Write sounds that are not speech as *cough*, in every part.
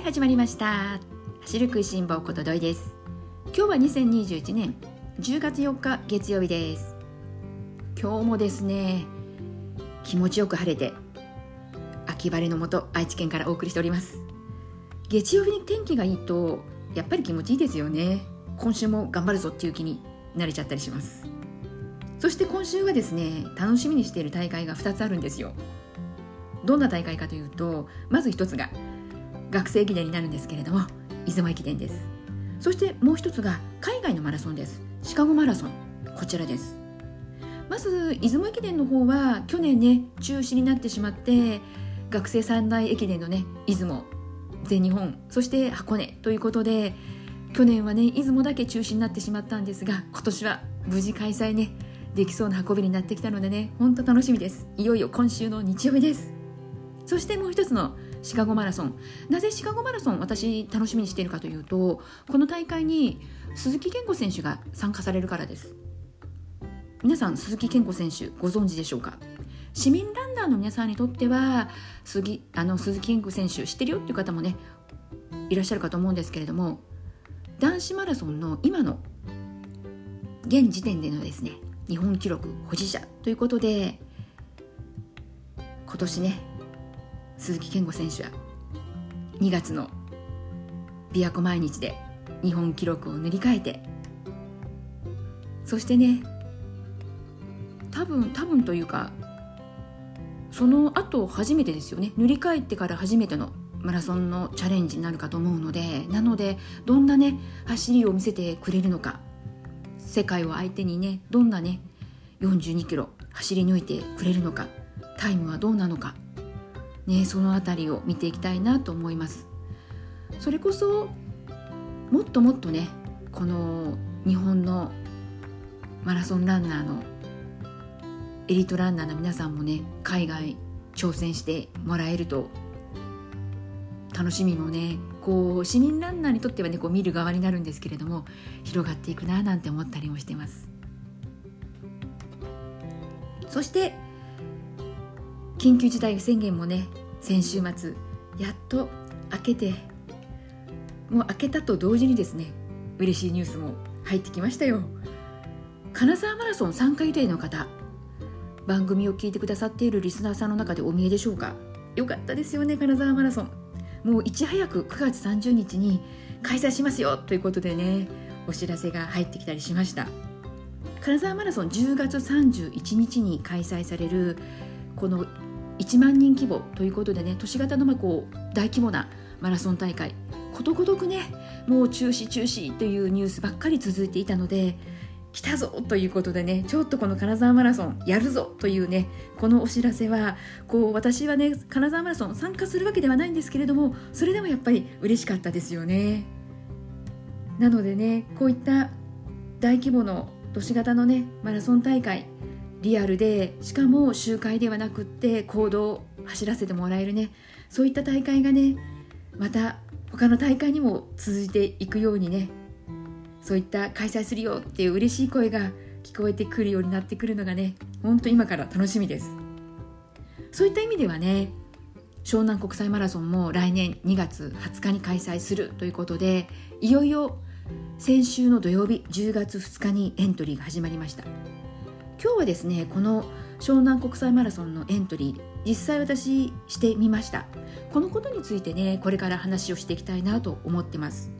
はい始まりました。走る食いしん坊ことどいです。今日は2021年10月4日月曜日です。今日もですね気持ちよく晴れて秋晴れのもと愛知県からお送りしております。月曜日に天気がいいとやっぱり気持ちいいですよね。今週も頑張るぞっていう気になれちゃったりします。そして今週はですね楽しみにしている大会が2つあるんですよ。どんな大会かというとまず1つが学生駅伝になるんですけれども出雲駅伝です。そしてもう一つが海外のマラソンです。シカゴマラソン。こちらです。まず出雲駅伝の方は去年ね中止になってしまって学生三大駅伝のね出雲全日本そして箱根ということで去年はね出雲だけ中止になってしまったんですが今年は無事開催ねできそうな運びになってきたのでねほんと楽しみです。いよいよ今週の日曜日です。そしてもう一つのシカゴマラソン。なぜシカゴマラソン私楽しみにしているかというとこの大会に鈴木健吾選手が参加されるからです。皆さん鈴木健吾選手ご存知でしょうか？市民ランナーの皆さんにとっては鈴あの鈴木健吾選手知ってるよっていう方もねいらっしゃるかと思うんですけれども男子マラソンの今の現時点でのですね日本記録保持者ということで今年ね鈴木健吾選手は2月の琵琶湖毎日で日本記録を塗り替えてそしてね多分多分というかその後初めてですよね。塗り替えてから初めてのマラソンのチャレンジになるかと思うのでなのでどんなね走りを見せてくれるのか世界を相手にねどんなね42キロ走り抜いてくれるのかタイムはどうなのかね、その辺りを見ていきたいなと思います。それこそもっともっとねこの日本のマラソンランナーのエリートランナーの皆さんもね海外挑戦してもらえると楽しみもねこう市民ランナーにとってはねこう見る側になるんですけれども広がっていくななんて思ったりもしてます。そして緊急事態宣言もね先週末やっと明けてもう明けたと同時にですね嬉しいニュースも入ってきましたよ。金沢マラソン参加予定の方番組を聞いてくださっているリスナーさんの中でお見えでしょうか？よかったですよね金沢マラソン。もういち早く9月30日に開催しますよということでねお知らせが入ってきたりしました。金沢マラソン10月31日に開催されるこの1万人規模ということでね都市型のまあこう大規模なマラソン大会ことごとくねもう中止中止というニュースばっかり続いていたので来たぞということでねちょっとこの金沢マラソンやるぞというねこのお知らせはこう私はね金沢マラソン参加するわけではないんですけれどもそれでもやっぱり嬉しかったですよね。なのでねこういった大規模の都市型のねマラソン大会リアルでしかも周回ではなくって行動を走らせてもらえるね。そういった大会がねまた他の大会にも続いていくようにね。そういった開催するよっていう嬉しい声が聞こえてくるようになってくるのがねほんと今から楽しみです。そういった意味ではね湘南国際マラソンも来年2月20日に開催するということでいよいよ先週の土曜日10月2日にエントリーが始まりました。今日はですねこの湘南国際マラソンのエントリー実際私してみました。このことについてねこれから話をしていきたいなと思ってます。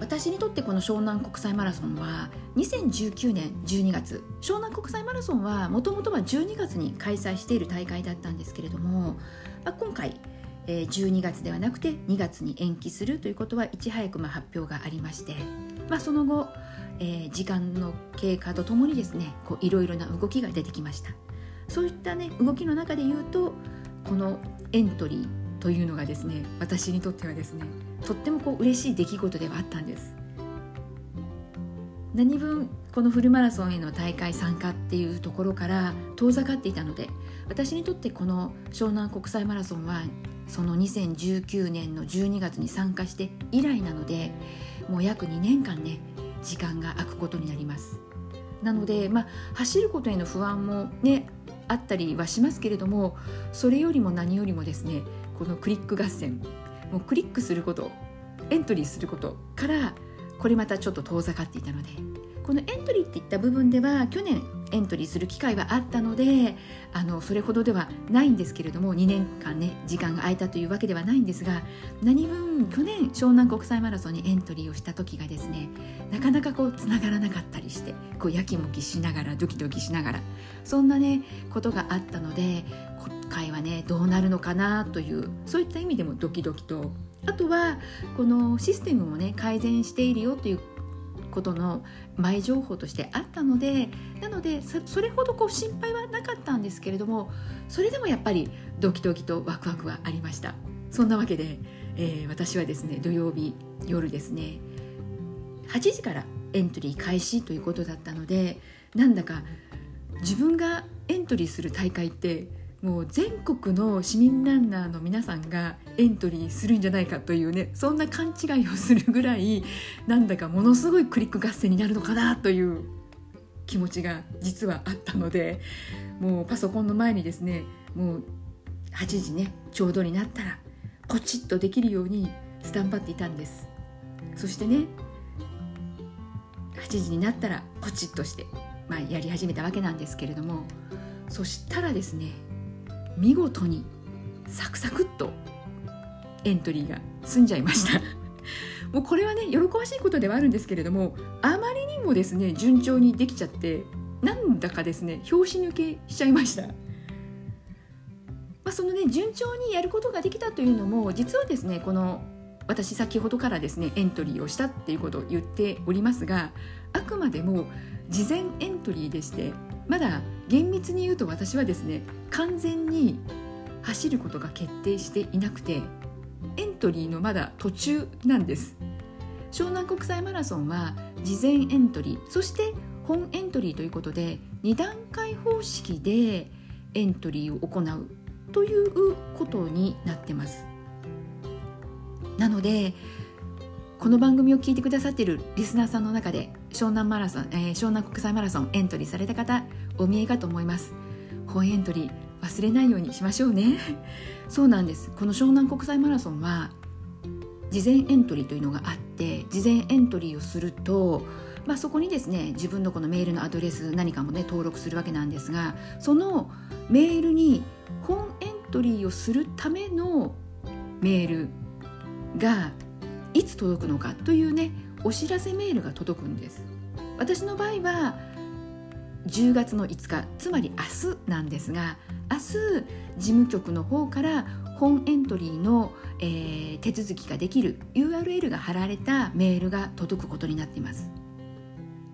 私にとってこの湘南国際マラソンは2019年12月湘南国際マラソンはもともとは12月に開催している大会だったんですけれども、まあ、今回12月ではなくて2月に延期するということはいち早くま発表がありまして、まあ、その後えー、時間の経過とともにですねいろいろな動きが出てきました。そういったね動きの中で言うとこのエントリーというのがですね私にとってはですねとってもこう嬉しい出来事ではあったんです。何分このフルマラソンへの大会参加っていうところから遠ざかっていたので私にとってこの湘南国際マラソンはその2019年の12月に参加して以来なのでもう約2年間ね時間が空くことになります。なので、まあ、走ることへの不安もねあったりはしますけれどもそれよりも何よりもですねこのクリック合戦もうクリックすることエントリーすることからこれまたちょっと遠ざかっていたのでこのエントリーっていった部分では去年エントリーする機会はあったのであのそれほどではないんですけれども2年間ね時間が空いたというわけではないんですが何分去年湘南国際マラソンにエントリーをした時がですねなかなかこうつながらなかったりしてこうやきもきしながらドキドキしながらそんなねことがあったので今回はねどうなるのかなというそういった意味でもドキドキと。あとはこのシステムもね改善しているよということの前情報としてあったのでなのでそれほどこう心配はなかったんですけれどもそれでもやっぱりドキドキとワクワクはありました。そんなわけで、えー、私はですね土曜日夜ですね8時からエントリー開始ということだったのでなんだか自分がエントリーする大会ってもう全国の市民ランナーの皆さんがエントリーするんじゃないかというねそんな勘違いをするぐらいなんだかものすごいクリック合戦になるのかなという気持ちが実はあったのでもうパソコンの前にですねもう8時ねちょうどになったらポチッとできるようにスタンバっていたんです。そしてね8時になったらポチッとして、まあ、やり始めたわけなんですけれどもそしたらですね見事にサクサクっとエントリーが済んじゃいました。もうこれはね喜ばしいことではあるんですけれどもあまりにもですね順調にできちゃってなんだかですね拍子抜けしちゃいました、まあ、そのね順調にやることができたというのも実はですねこの私先ほどからですねエントリーをしたっていうことを言っておりますがあくまでも事前エントリーでしてまだ厳密に言うと私はですね完全に走ることが決定していなくてエントリーのまだ途中なんです。湘南国際マラソンは事前エントリーそして本エントリーということで2段階方式でエントリーを行うということになってます。なのでこの番組を聞いてくださっているリスナーさんの中で湘南マラソン、えー、湘南国際マラソンエントリーされた方お見えかと思います。本エントリー忘れないようにしましょうね。*laughs* そうなんです。この湘南国際マラソンは事前エントリーというのがあって事前エントリーをするとまあ、そこにですね自分のこのメールのアドレス何かもね登録するわけなんですがそのメールに本エントリーをするためのメールがいつ届くのかというねお知らせメールが届くんです。私の場合は10月の5日つまり明日なんですが明日事務局の方から本エントリーの、えー、手続きができる URL が貼られたメールが届くことになっています。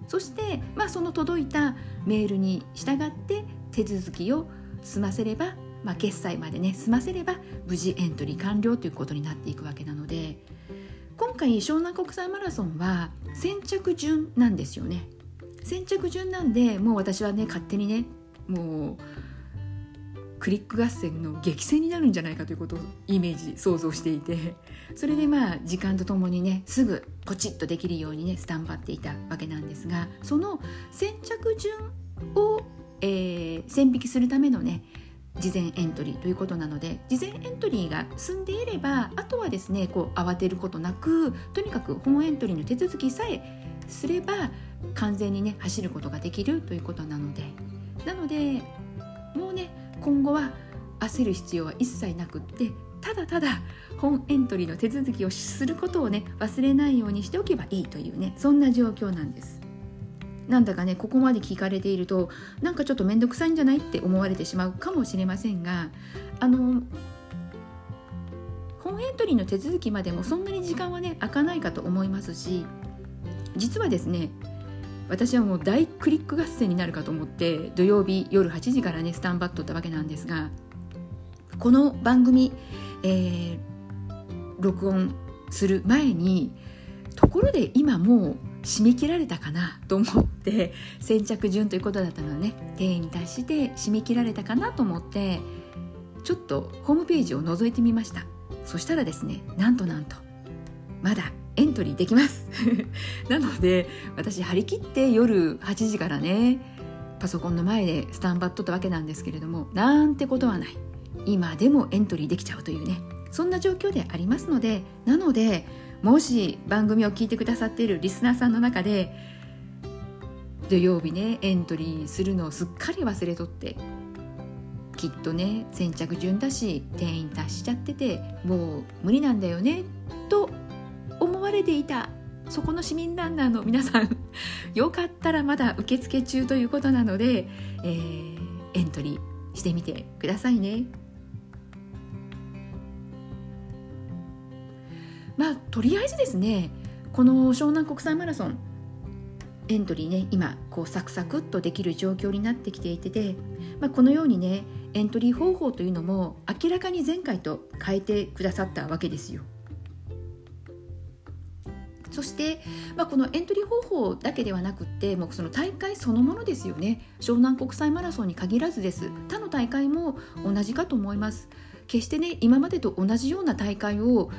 そして、まあ、その届いたメールに従って手続きを済ませれば、まあ、決済までね済ませれば無事エントリー完了ということになっていくわけなので今回湘南国際マラソンは先着順なんですよね。先着順なんでもう私はね勝手にねもうクリック合戦の激戦になるんじゃないかということをイメージ想像していて。それでまあ時間とともにねすぐポチッとできるようにねスタンバっていたわけなんですがその先着順を、えー、線引きするためのね事前エントリーということなので事前エントリーが済んでいればあとはですねこう慌てることなくとにかく本エントリーの手続きさえすれば完全にね走ることができるということなのでなのでもうね今後は焦る必要は一切なくってただただ本エントリーの手続きをすることをね忘れないようにしておけばいいというねそんな状況なんです。なんだかねここまで聞かれているとなんかちょっと面倒くさいんじゃないって思われてしまうかもしれませんがあの本エントリーの手続きまでもそんなに時間はね開かないかと思いますし実はですね私はもう大クリック合戦になるかと思って土曜日夜8時からねスタンバットったわけなんですがこの番組、えー、録音する前にところで今もう締め切られたかなと思って *laughs* 先着順ということだったのでね。定員に達して締め切られたかなと思ってちょっとホームページを覗いてみました。そしたらですねなんとなんとまだエントリーできます。*laughs* なので私張り切って夜8時からねパソコンの前でスタンバっとったわけなんですけれどもなんてことはない。今でもエントリーできちゃうというねそんな状況でありますのでなのでもし番組を聞いてくださっているリスナーさんの中で土曜日ねエントリーするのをすっかり忘れとってきっとね先着順だし定員達しちゃっててもう無理なんだよねと思われていたそこの市民ランナーの皆さん *laughs* よかったらまだ受付中ということなので、えー、エントリーしてみてくださいね。まあとりあえずですねこの湘南国際マラソンエントリーね今こうサクサクっとできる状況になってきていてで、まあ、このようにねエントリー方法というのも明らかに前回と変えてくださったわけですよ。そして、まあ、このエントリー方法だけではなくってもうその大会そのものですよね。湘南国際マラソンに限らずです。他の大会も同じかと思います。決してね今までと同じような大会を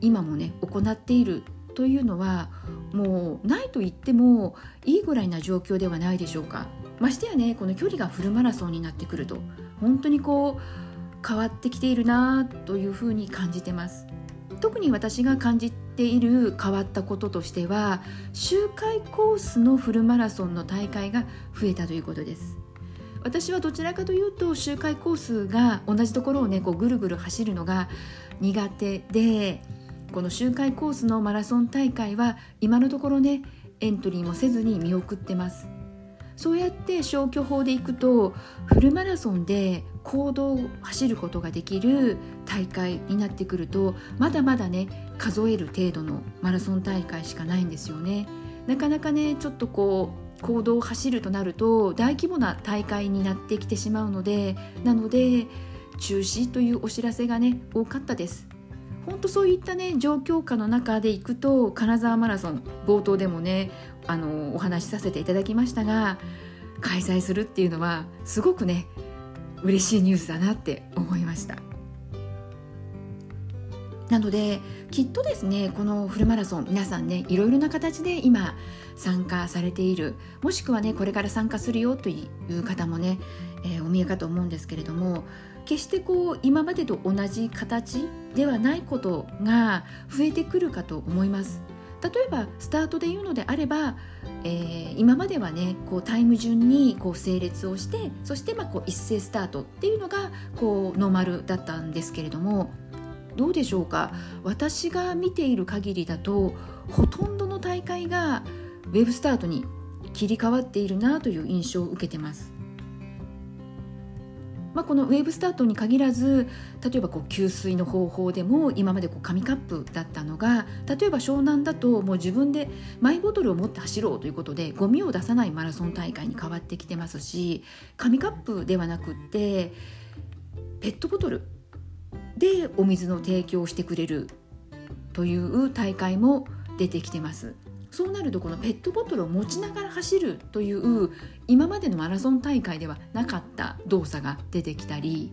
今もね行っているというのはもうないと言ってもいいぐらいな状況ではないでしょうか。ましてやねこの距離がフルマラソンになってくると本当にこう変わってきているなというふうに感じてます。特に私が感じている変わったこととしては周回コースのフルマラソンの大会が増えたということです。私はどちらかというと周回コースが同じところをねこうぐるぐる走るのが苦手でこの周回コースのマラソン大会は今のところねエントリーもせずに見送ってます。そうやって消去法でいくとフルマラソンで行動を走ることができる大会になってくるとまだまだね数える程度のマラソン大会しかないんですよね。なかなかねちょっとこう行動を走るとなると大規模な大会になってきてしまうのでなので中止というお知らせがね多かったです。本当そういったね状況下の中でいくと金沢マラソン冒頭でもねあのお話しさせていただきましたが開催するっていうのはすごくね嬉しいニュースだなって思いました。なのできっとですねこのフルマラソン皆さんねいろいろな形で今参加されているもしくはねこれから参加するよという方もね、えー、お見えかと思うんですけれども決してこう今までと同じ形ではないことが増えてくるかと思います。例えばスタートで言うのであれば、えー、今まではねこうタイム順にこう整列をしてそしてまあこう一斉スタートっていうのがこうノーマルだったんですけれどもどうでしょうか？私が見ている限りだとほとんどの大会がウェブスタートに切り替わっているなという印象を受けてます。まあ、このウェーブスタートに限らず例えばこう給水の方法でも今までこう紙カップだったのが例えば湘南だともう自分でマイボトルを持って走ろうということでゴミを出さないマラソン大会に変わってきてますし紙カップではなくってペットボトルでお水の提供をしてくれるという大会も出てきてます。そうなるとこのペットボトルを持ちながら走るという今までのマラソン大会ではなかった動作が出てきたり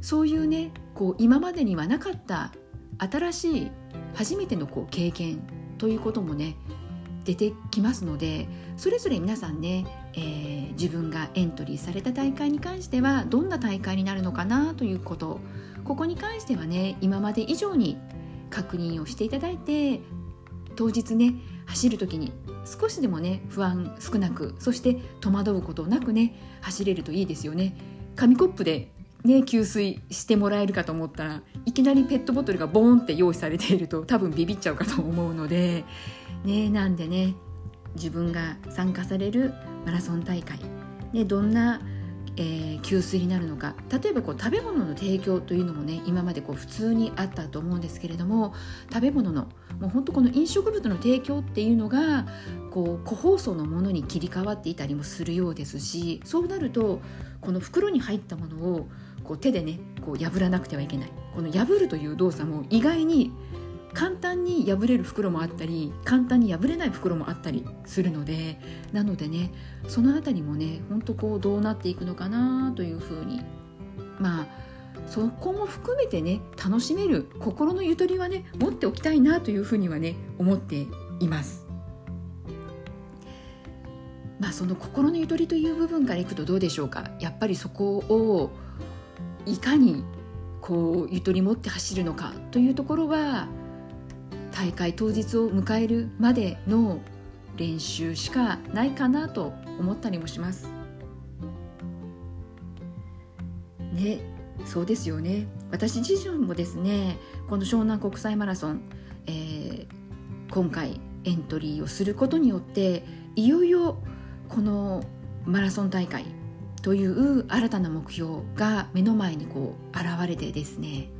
そういうねこう今までにはなかった新しい初めてのこう経験ということもね出てきますのでそれぞれ皆さんね、えー、自分がエントリーされた大会に関してはどんな大会になるのかなということ。ここに関してはね今まで以上に確認をしていただいて当日ね走る時に少しでもね不安少なくそして戸惑うことなくね走れるといいですよね。紙コップでね給水してもらえるかと思ったらいきなりペットボトルがボーンって用意されていると多分ビビっちゃうかと思うのでねなんでね自分が参加されるマラソン大会、ね、どんなえー、給水になるのか。例えばこう食べ物の提供というのもね今までこう普通にあったと思うんですけれども食べ物のもう本当この飲食物の提供っていうのがこう個包装のものに切り替わっていたりもするようですしそうなるとこの袋に入ったものをこう手でねこう破らなくてはいけない。この破るという動作も意外に簡単に破れる袋もあったり簡単に破れない袋もあったりするのでなのでねその辺りもねほんとこうどうなっていくのかなというふうにまあそこも含めてね楽しめる心のゆとりはね持っておきたいなというふうにはね思っています。まああその心のゆとりという部分からいくとどうでしょうかやっぱりそこをいかにこうゆとり持って走るのかというところは大会当日を迎えるまでの練習しかないかなと思ったりもします。ね、そうですよね私自身もですねこの湘南国際マラソン、えー、今回エントリーをすることによっていよいよこのマラソン大会という新たな目標が目の前にこう現れてですね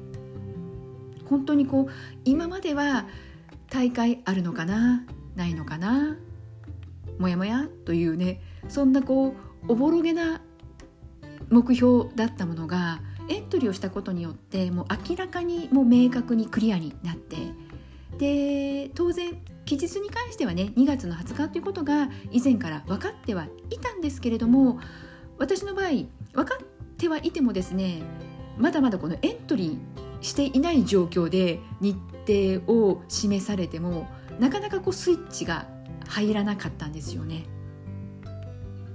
本当にこう今までは大会あるのかなないのかなもやもやというねそんなこうおぼろげな目標だったものがエントリーをしたことによってもう明らかにもう明確にクリアになってで当然期日に関してはね2月の20日ということが以前から分かってはいたんですけれども私の場合分かってはいてもですねまだまだこのエントリーしていない状況で日程を示されてもなかなかこうスイッチが入らなかったんですよね。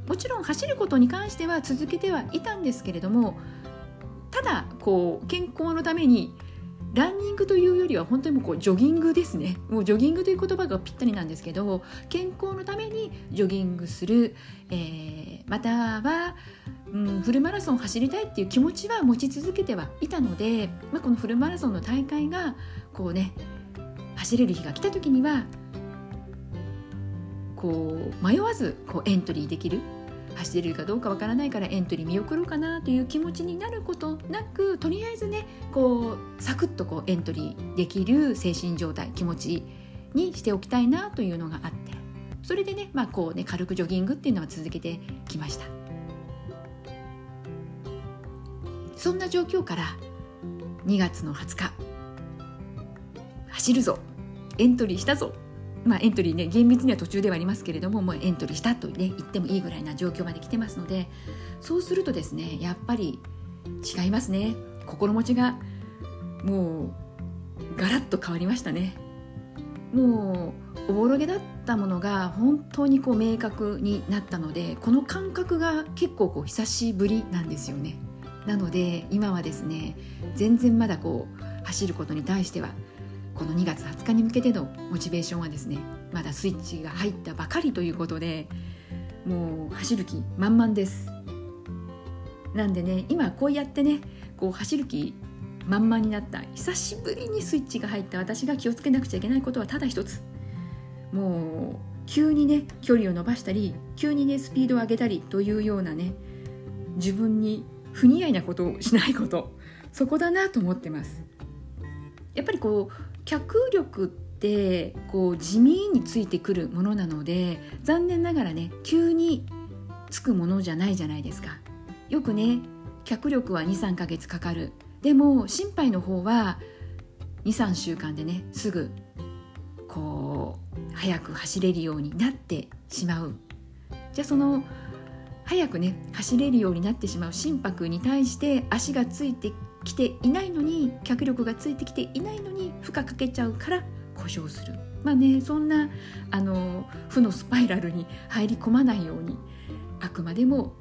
もちろん走ることに関しては続けてはいたんですけれどもただこう健康のためにランニングというよりは本当にもうこうジョギングですね。もうジョギングという言葉がぴったりなんですけど健康のためにジョギングする、えー、または、うん、フルマラソンを走りたいっていう気持ちは持ち続けてはいたので、まあ、このフルマラソンの大会がこうね走れる日が来た時にはこう迷わずこうエントリーできる。走れるかどうかわからないからエントリー見送ろうかなという気持ちになることなくとりあえずねこうサクッとこうエントリーできる精神状態気持ちにしておきたいなというのがあってそれでね,、まあこうね軽くジョギングっていうのは続けてきました。そんな状況から2月の20日走るぞエントリーしたぞまあ、エントリーね厳密には途中ではありますけれどももうエントリーしたと、ね、言ってもいいぐらいな状況まで来てますのでそうするとですねやっぱり違いますね。心持ちがもうガラッと変わりましたね。もうおぼろげだったものが本当にこう明確になったのでこの感覚が結構こう久しぶりなんですよね。なので今はですね全然まだこう走ることに対してはこの2月20日に向けてのモチベーションはですねまだスイッチが入ったばかりということでもう走る気満々です。なんでね今こうやってねこう走る気満々になった久しぶりにスイッチが入った私が気をつけなくちゃいけないことはただ一つ。もう急にね距離を伸ばしたり急にねスピードを上げたりというようなね自分に不似合いなことをしないことそこだなと思ってます。やっぱりこう脚力ってこう地味についてくるものなので残念ながらね急につくものじゃないじゃないですか。よくね脚力は23ヶ月かかる。でも心肺の方は23週間でねすぐこう早く走れるようになってしまう。じゃあその早くね走れるようになってしまう心拍に対して足がついてきていないのに脚力がついてきていないのに負荷かけちゃうから故障する。まあねそんなあの負のスパイラルに入り込まないようにあくまでも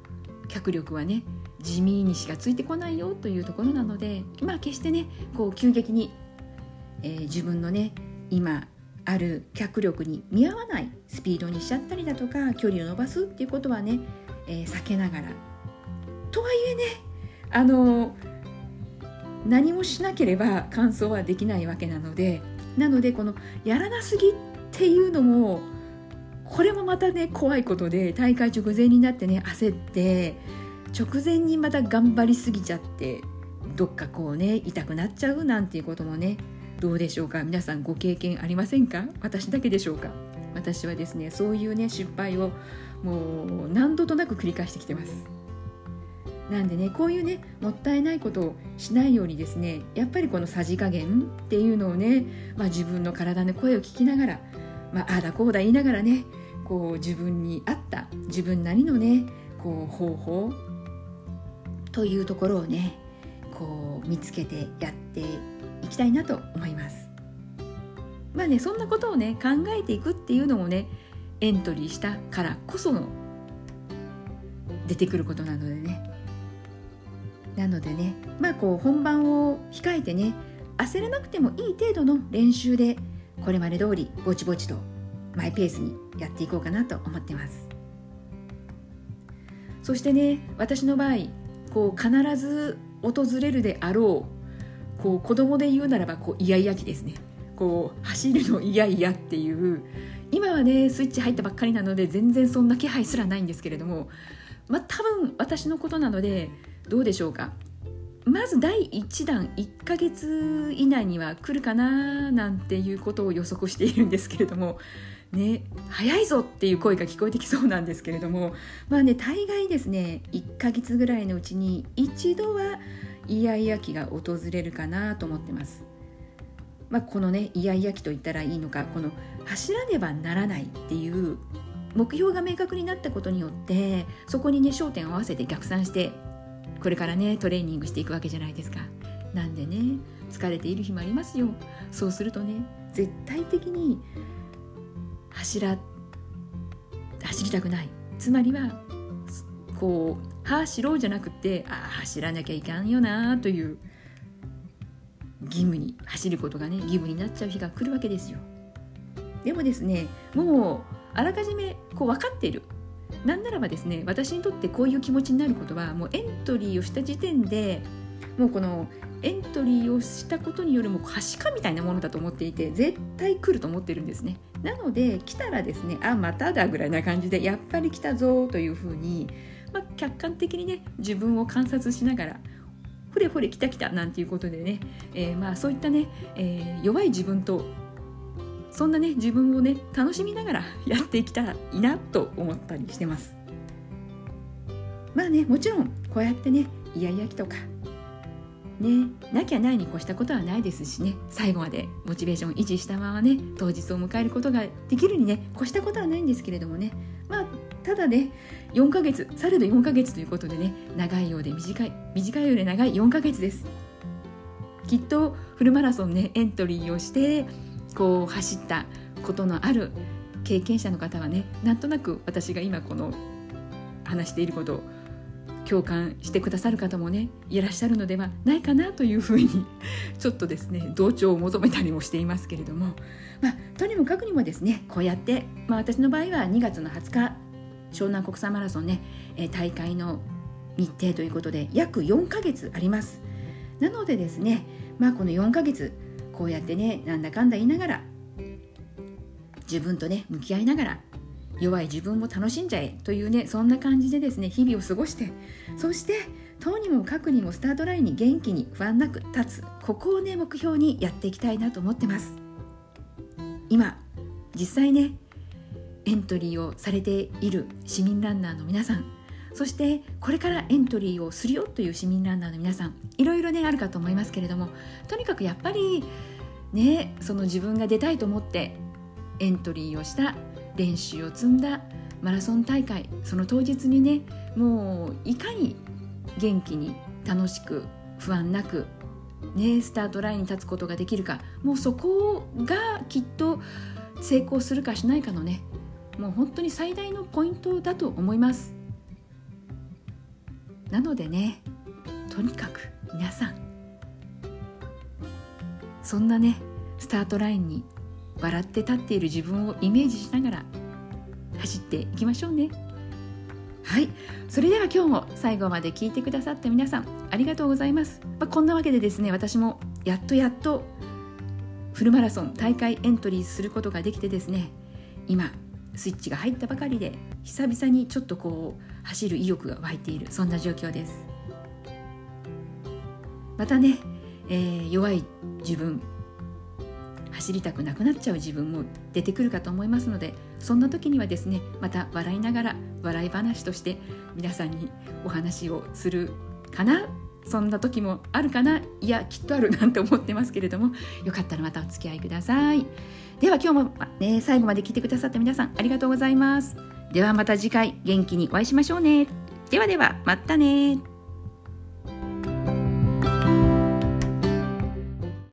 脚力はね地味にしかついてこないよというところなのでまあ決してねこう急激に、えー、自分のね今ある脚力に見合わないスピードにしちゃったりだとか距離を伸ばすっていうことはね、えー、避けながら。とはいえねあの何もしなければ完走はできないわけなのでなのでこのやらなすぎっていうのもこれもまたね怖いことで大会直前になってね焦って直前にまた頑張りすぎちゃってどっかこうね痛くなっちゃうなんていうこともねどうでしょうか？皆さんご経験ありませんか？私だけでしょうか？私はですねそういうね失敗をもう何度となく繰り返してきてます。なんでねこういうねもったいないことをしないようにですねやっぱりこのさじ加減っていうのをね、まあ、自分の体の声を聞きながら、まあ、あだこうだ言いながらねこう自分に合った自分なりのねこう方法というところをねこう見つけてやっていきたいなと思います。まあねそんなことをね考えていくっていうのもねエントリーしたからこその出てくることなのでねなのでねまあこう本番を控えてね焦らなくてもいい程度の練習でこれまで通りぼちぼちとマイペースにやっていこうかなと思ってます。そしてね私の場合こう必ず訪れるであろうこう子供で言うならばこうイヤイヤ期ですね。こう走るの嫌々っていう今はねスイッチ入ったばっかりなので全然そんな気配すらないんですけれどもまあ多分私のことなのでどうでしょうか？まず第1弾1ヶ月以内には来るかななんていうことを予測しているんですけれどもね早いぞっていう声が聞こえてきそうなんですけれどもまあね大概ですね1ヶ月ぐらいのうちに一度はイヤイヤ期が訪れるかなと思ってます。まあ、このねイヤイヤ期と言ったらいいのかこの走らねばならないっていう目標が明確になったことによってそこにね焦点を合わせて逆算してこれからねトレーニングしていくわけじゃないですか。なんでね疲れている日もありますよ。そうするとね絶対的に走ら走りたくないつまりはこう走ろうじゃなくてああ走らなきゃいかんよなという義務に走ることがね義務になっちゃう日が来るわけですよでもですねもうあらかじめこう分かっているなんならばですね私にとってこういう気持ちになることはもうエントリーをした時点でもうこのエントリーをしたことによるも可視化みたいなものだと思っていて絶対来ると思ってるんですね。なので来たらですねあまただぐらいな感じでやっぱり来たぞというふうに、まあ、客観的にね自分を観察しながらほれほれ来た来たなんていうことでね、えー、まあそういったね、えー、弱い自分とそんなね自分をね楽しみながらやっていきたらいいなと思ったりしてます。まあねもちろんこうやってねイヤイヤ期とかねなきゃないに越したことはないですしね最後までモチベーション維持したままね当日を迎えることができるにね越したことはないんですけれどもねまあただね4ヶ月されど4ヶ月ということでね長いようで短い短いようで長い4ヶ月です。きっとフルマラソンねエントリーをしてこう走ったことのある経験者の方はねなんとなく私が今この話していることを共感してくださる方もねいらっしゃるのではないかなというふうに *laughs* ちょっとですね同調を求めたりもしていますけれども、まあ、とにもかくにもですねこうやって、まあ、私の場合は2月の20日湘南国際マラソンね、え大会の日程ということで約4ヶ月あります。なのでですねまあこの4ヶ月こうやってねなんだかんだ言いながら自分とね向き合いながら弱い自分も楽しんじゃえというねそんな感じでですね日々を過ごしてそしてとにもかくにもスタートラインに元気に不安なく立つここをね目標にやっていきたいなと思ってます。今実際ねエントリーをされている市民ランナーの皆さんそしてこれからエントリーをするよという市民ランナーの皆さんいろいろねあるかと思いますけれどもとにかくやっぱりねその自分が出たいと思ってエントリーをした練習を積んだマラソン大会その当日にねもういかに元気に楽しく不安なくねスタートラインに立つことができるかもうそこがきっと成功するかしないかのねもう本当に最大のポイントだと思います。なのでねとにかく皆さんそんなねスタートラインに笑って立っている自分をイメージしながら走っていきましょうね。はい。それでは今日も最後まで聞いてくださった皆さんありがとうございます、まあ、こんなわけでですね私もやっとやっとフルマラソン大会エントリーすることができてですね今スイッチが入ったばかりで久々にちょっとこう走る意欲が湧いている。そんな状況です。またね、えー、弱い自分走りたくなくなっちゃう自分も出てくるかと思いますのでそんな時にはですねまた笑いながら笑い話として皆さんにお話をするかな。そんな時もあるかな。いやきっとあるなんて思ってますけれどもよかったらまたお付き合いください。では今日も、ね、最後まで聞いてくださった皆さんありがとうございます。ではまた次回元気にお会いしましょうね。ではではまたね。